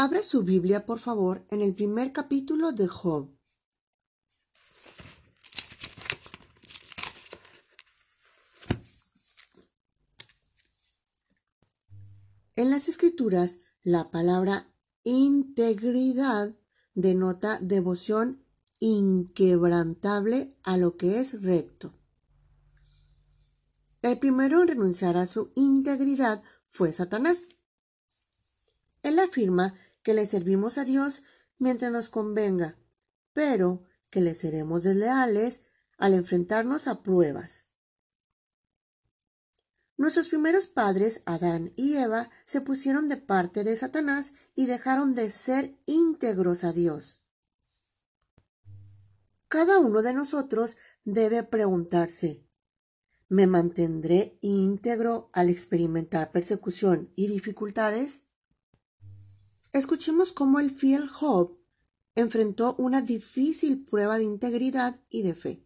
Abra su Biblia, por favor, en el primer capítulo de Job. En las escrituras, la palabra integridad denota devoción inquebrantable a lo que es recto. El primero en renunciar a su integridad fue Satanás. Él afirma que le servimos a Dios mientras nos convenga, pero que le seremos desleales al enfrentarnos a pruebas. Nuestros primeros padres, Adán y Eva, se pusieron de parte de Satanás y dejaron de ser íntegros a Dios. Cada uno de nosotros debe preguntarse, ¿me mantendré íntegro al experimentar persecución y dificultades? Escuchemos cómo el fiel Job enfrentó una difícil prueba de integridad y de fe.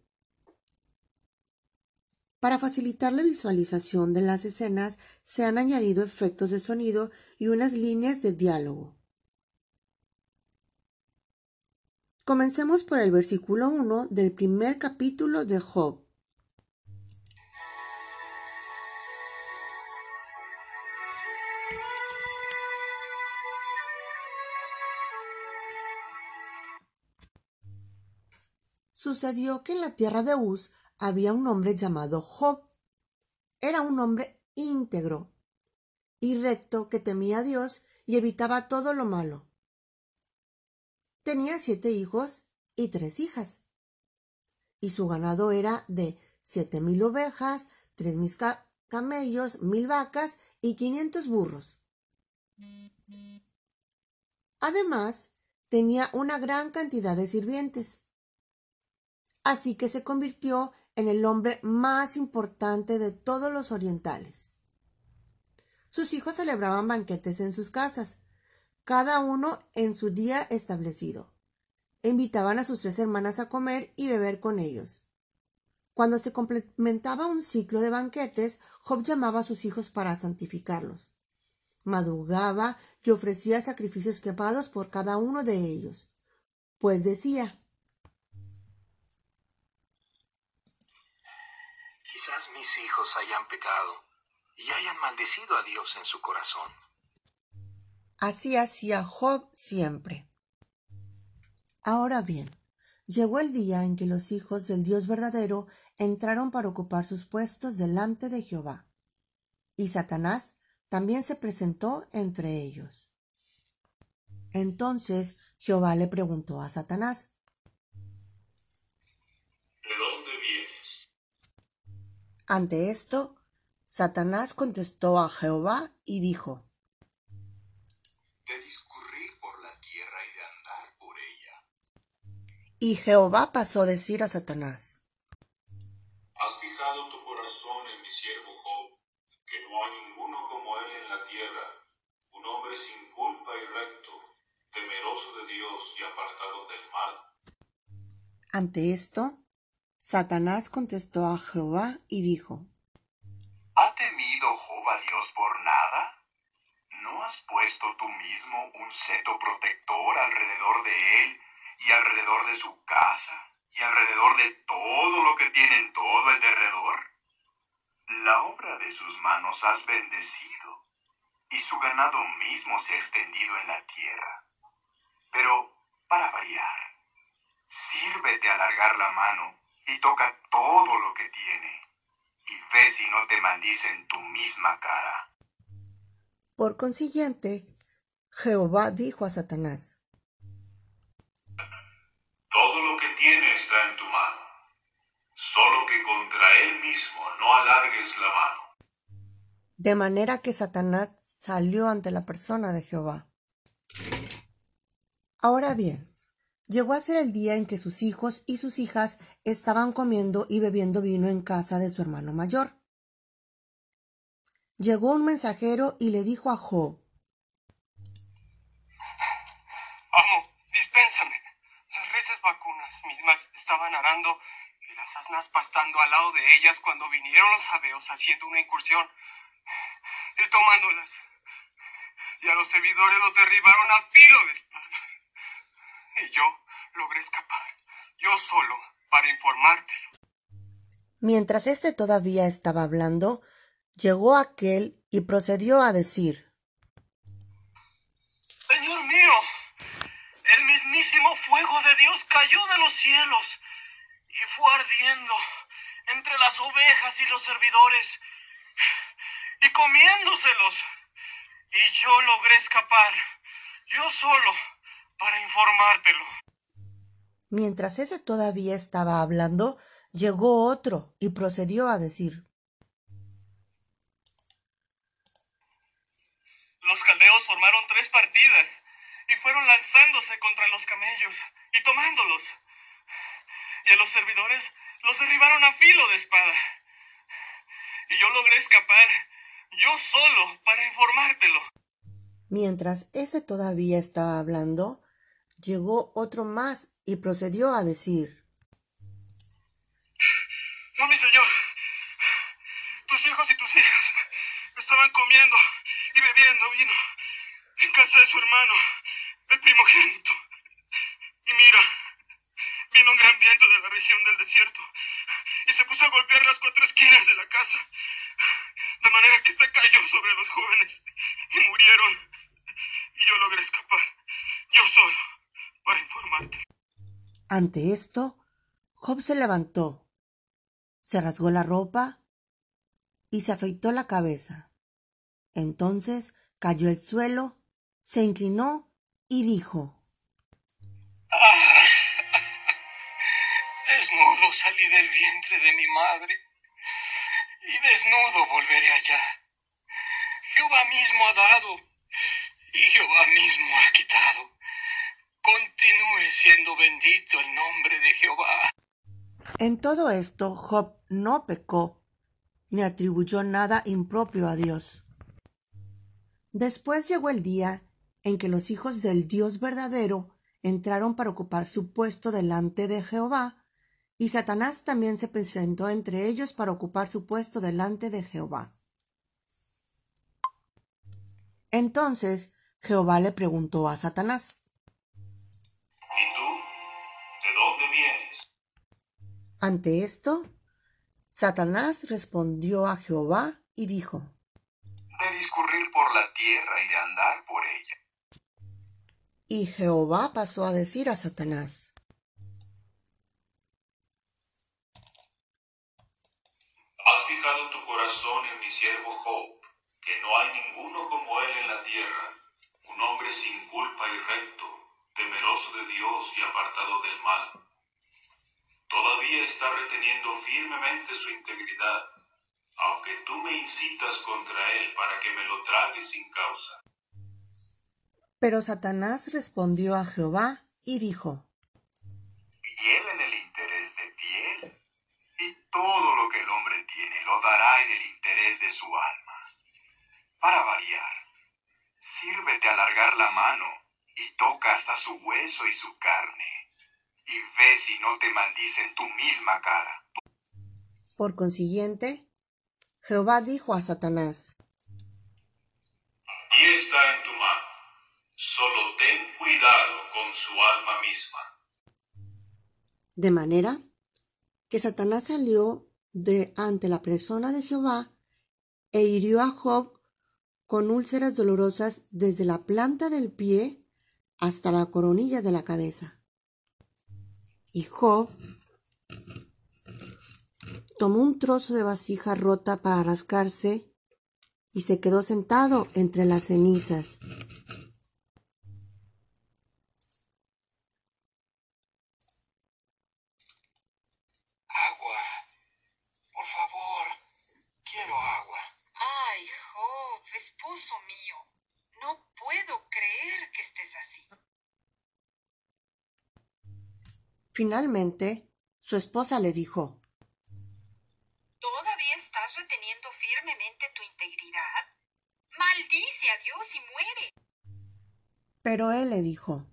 Para facilitar la visualización de las escenas se han añadido efectos de sonido y unas líneas de diálogo. Comencemos por el versículo 1 del primer capítulo de Job. Sucedió que en la tierra de Uz había un hombre llamado Job. Era un hombre íntegro y recto que temía a Dios y evitaba todo lo malo. Tenía siete hijos y tres hijas. Y su ganado era de siete mil ovejas, tres mil camellos, mil vacas y quinientos burros. Además, tenía una gran cantidad de sirvientes. Así que se convirtió en el hombre más importante de todos los orientales. Sus hijos celebraban banquetes en sus casas, cada uno en su día establecido. invitaban a sus tres hermanas a comer y beber con ellos. Cuando se complementaba un ciclo de banquetes, Job llamaba a sus hijos para santificarlos. Madrugaba y ofrecía sacrificios quemados por cada uno de ellos. Pues decía, Quizás mis hijos hayan pecado y hayan maldecido a Dios en su corazón. Así hacía Job siempre. Ahora bien, llegó el día en que los hijos del Dios verdadero entraron para ocupar sus puestos delante de Jehová. Y Satanás también se presentó entre ellos. Entonces Jehová le preguntó a Satanás, Ante esto, Satanás contestó a Jehová y dijo, De discurrir por la tierra y de andar por ella. Y Jehová pasó a decir a Satanás, Has fijado tu corazón en mi siervo Job, que no hay ninguno como él en la tierra, un hombre sin culpa y recto, temeroso de Dios y apartado del mal. Ante esto, Satanás contestó a Jehová y dijo, ¿Ha temido a Dios por nada? ¿No has puesto tú mismo un seto protector alrededor de él y alrededor de su casa y alrededor de todo lo que tiene en todo el derredor? La obra de sus manos has bendecido y su ganado mismo se ha extendido en la tierra. Pero, para variar, sírvete alargar la mano y toca todo lo que tiene, y ve si no te maldice en tu misma cara. Por consiguiente, Jehová dijo a Satanás, Todo lo que tiene está en tu mano, solo que contra él mismo no alargues la mano. De manera que Satanás salió ante la persona de Jehová. Ahora bien, Llegó a ser el día en que sus hijos y sus hijas estaban comiendo y bebiendo vino en casa de su hermano mayor. Llegó un mensajero y le dijo a Job, Amo, dispénsame. Las reses vacunas mismas estaban arando y las asnas pastando al lado de ellas cuando vinieron los abeos haciendo una incursión y tomándolas. Y a los servidores los derribaron a espada. Y yo logré escapar, yo solo, para informártelo. Mientras éste todavía estaba hablando, llegó aquel y procedió a decir Señor mío, el mismísimo fuego de Dios cayó de los cielos y fue ardiendo entre las ovejas y los servidores y comiéndoselos. Y yo logré escapar, yo solo, para informártelo. Mientras ese todavía estaba hablando, llegó otro y procedió a decir Los caldeos formaron tres partidas y fueron lanzándose contra los camellos y tomándolos. Y a los servidores los derribaron a filo de espada. Y yo logré escapar, yo solo, para informártelo. Mientras ese todavía estaba hablando, llegó otro más y procedió a decir No, mi señor. Tus hijos y tus hijas estaban comiendo y bebiendo vino en casa de su hermano, el primogénito. Y mira, vino un gran viento de la región del desierto y se puso a golpear las cuatro esquinas de la casa, de manera que ésta cayó sobre los jóvenes y murieron. Y yo logré escapar, yo solo, para informarte. Ante esto, Job se levantó, se rasgó la ropa y se afeitó la cabeza. Entonces cayó al suelo, se inclinó y dijo Desnudo salí del vientre de mi madre y desnudo volveré allá. Jehová mismo ha dado y Jehová mismo ha quitado. Continúe bendito el nombre de Jehová. En todo esto, Job no pecó, ni atribuyó nada impropio a Dios. Después llegó el día en que los hijos del Dios verdadero entraron para ocupar su puesto delante de Jehová, y Satanás también se presentó entre ellos para ocupar su puesto delante de Jehová. Entonces Jehová le preguntó a Satanás, Ante esto, Satanás respondió a Jehová y dijo, De discurrir por la tierra y de andar por ella. Y Jehová pasó a decir a Satanás, Has fijado tu corazón en mi siervo Job, que no hay ninguno como él en la tierra, un hombre sin culpa y recto, temeroso de Dios y apartado del mal. Todavía está reteniendo firmemente su integridad, aunque tú me incitas contra él para que me lo trague sin causa. Pero Satanás respondió a Jehová y dijo, él en el interés de piel, y todo lo que el hombre tiene lo dará en el interés de su alma. Para variar, sírvete alargar la mano y toca hasta su hueso y su carne, y ve si no te maldicen tu misma cara. Por consiguiente, Jehová dijo a Satanás, Y está en tu mano, solo ten cuidado con su alma misma. de manera que Satanás salió de ante la persona de Jehová e hirió a Job con úlceras dolorosas desde la planta del pie hasta la coronilla de la cabeza. Y Job tomó un trozo de vasija rota para rascarse y se quedó sentado entre las cenizas. Agua. Por favor. Quiero agua. Ay, Job, esposo mío, no puedo creer que estés así. Finalmente, su esposa le dijo, ¿Todavía estás reteniendo firmemente tu integridad? Maldice a Dios y muere. pero él le dijo,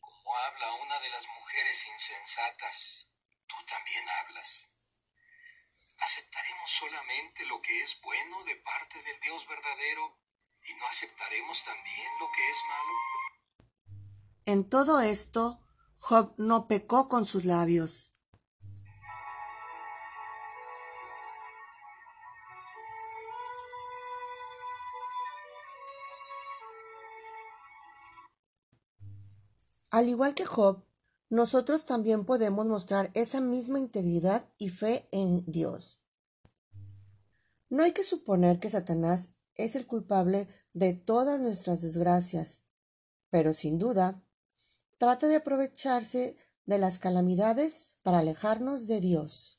Como habla una de las mujeres insensatas, tú también hablas. ¿Aceptaremos solamente lo que es bueno de parte del Dios verdadero ¿Y no aceptaremos también lo que es malo? En todo esto, Job no pecó con sus labios. Al igual que Job, nosotros también podemos mostrar esa misma integridad y fe en Dios. No hay que suponer que Satanás es el culpable de todas nuestras desgracias, pero sin duda trata de aprovecharse de las calamidades para alejarnos de Dios.